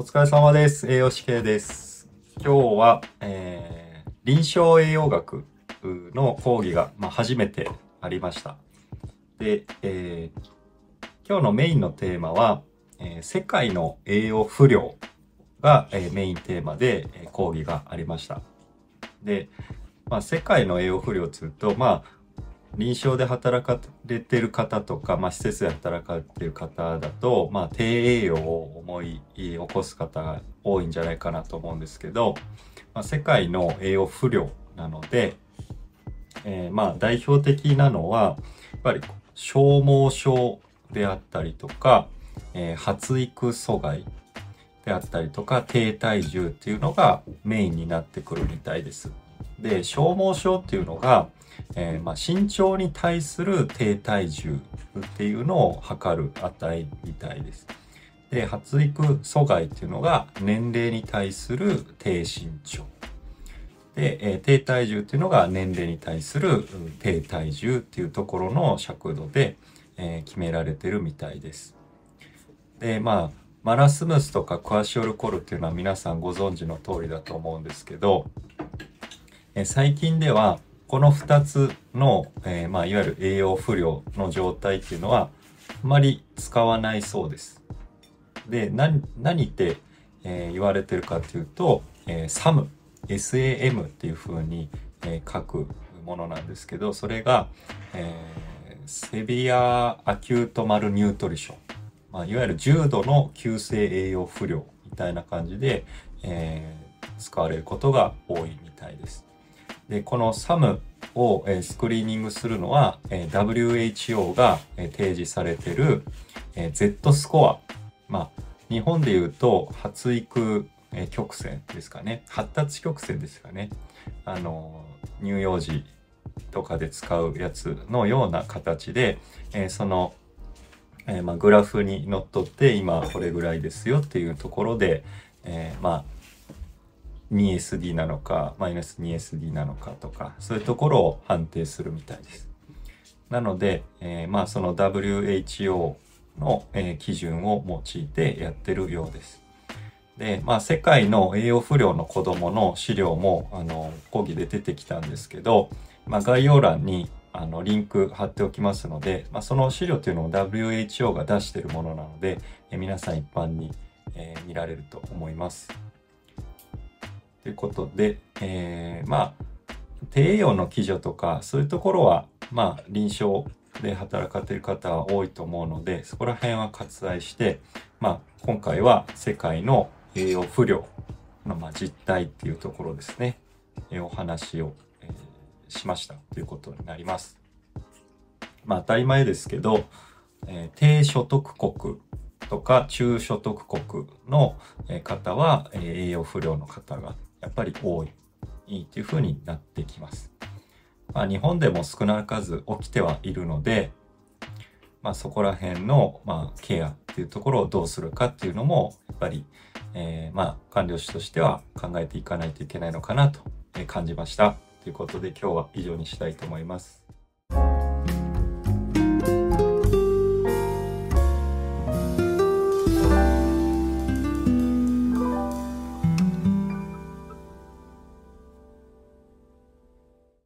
お疲れ様です。栄養士系です。今日は、えー臨床栄養学の講義が、まあ、初めてありました。で、えー今日のメインのテーマは、えー世界の栄養不良が、えーメインテーマで、え講義がありました。で、まあ、世界の栄養不良というと、まあ、臨床で働かれてる方とか、まあ、施設で働かれてる方だと、まあ、低栄養を思い起こす方が多いんじゃないかなと思うんですけど、まあ、世界の栄養不良なので、えーまあ代表的なのはやっぱり消耗症であったりとか、えー発育阻害であったりとか低体重っていうのがメインになってくるみたいです。で消耗症っていうのが、えーまあ、身長に対する低体重っていうのを測る値みたいです。で発育阻害っていうのが年齢に対する低身長。で、えー低体重っていうのが年齢に対する低体重っていうところの尺度で、えー決められてるみたいです。でまあマラスムスとかクアシオルコールっていうのは皆さんご存知の通りだと思うんですけど、え最近ではこの2つの、えーまあ、いわゆる栄養不良の状態っていうのはあまり使わないそうです。で何何って、えー言われてるかっていうと、えー、SAM SAM っていう風に、え書くものなんですけどそれが、え Severe Acute Malnutrition、まあ、いわゆる重度の急性栄養不良みたいな感じで、え使われることが多いみたいです。でこの SAM を、えスクリーニングするのは、え WHO が、え提示されてる、え Z スコア。まあ日本で言うと発育、え曲線ですかね。発達曲線ですかね。あの乳幼児とかで使うやつのような形で、えその、えまあ、グラフにのっとって今これぐらいですよっていうところで、えまあ 2SD なのかマイナス 2SD なのかとかそういうところを判定するみたいです。なので、えーまあその WHO の、えー基準を用いてやってるようです。で、まあ世界の栄養不良の子供の資料もあの講義で出てきたんですけど、まあ概要欄にあのリンク貼っておきますので、まあ、その資料というのを WHO が出しているものなので、えー皆さん一般に、えー見られると思います。ということで、えーまあ低栄養の基準とかそういうところはまあ臨床で働かれている方は多いと思うのでそこら辺は割愛して、まあ、今回は世界の栄養不良のまあ実態っていうところですね、えーお話を、えーしましたということになります。まあ当たり前ですけど、えー低所得国とか中所得国の方は、えー栄養不良の方がやっぱり多いっていう風になってきます。まあ、日本でも少なかず起きてはいるので、まあ、そこら辺の、まあ、ケアっていうところをどうするかっていうのもやっぱり、えーまあ官僚士としては考えていかないといけないのかなと感じました。ということで今日は以上にしたいと思います。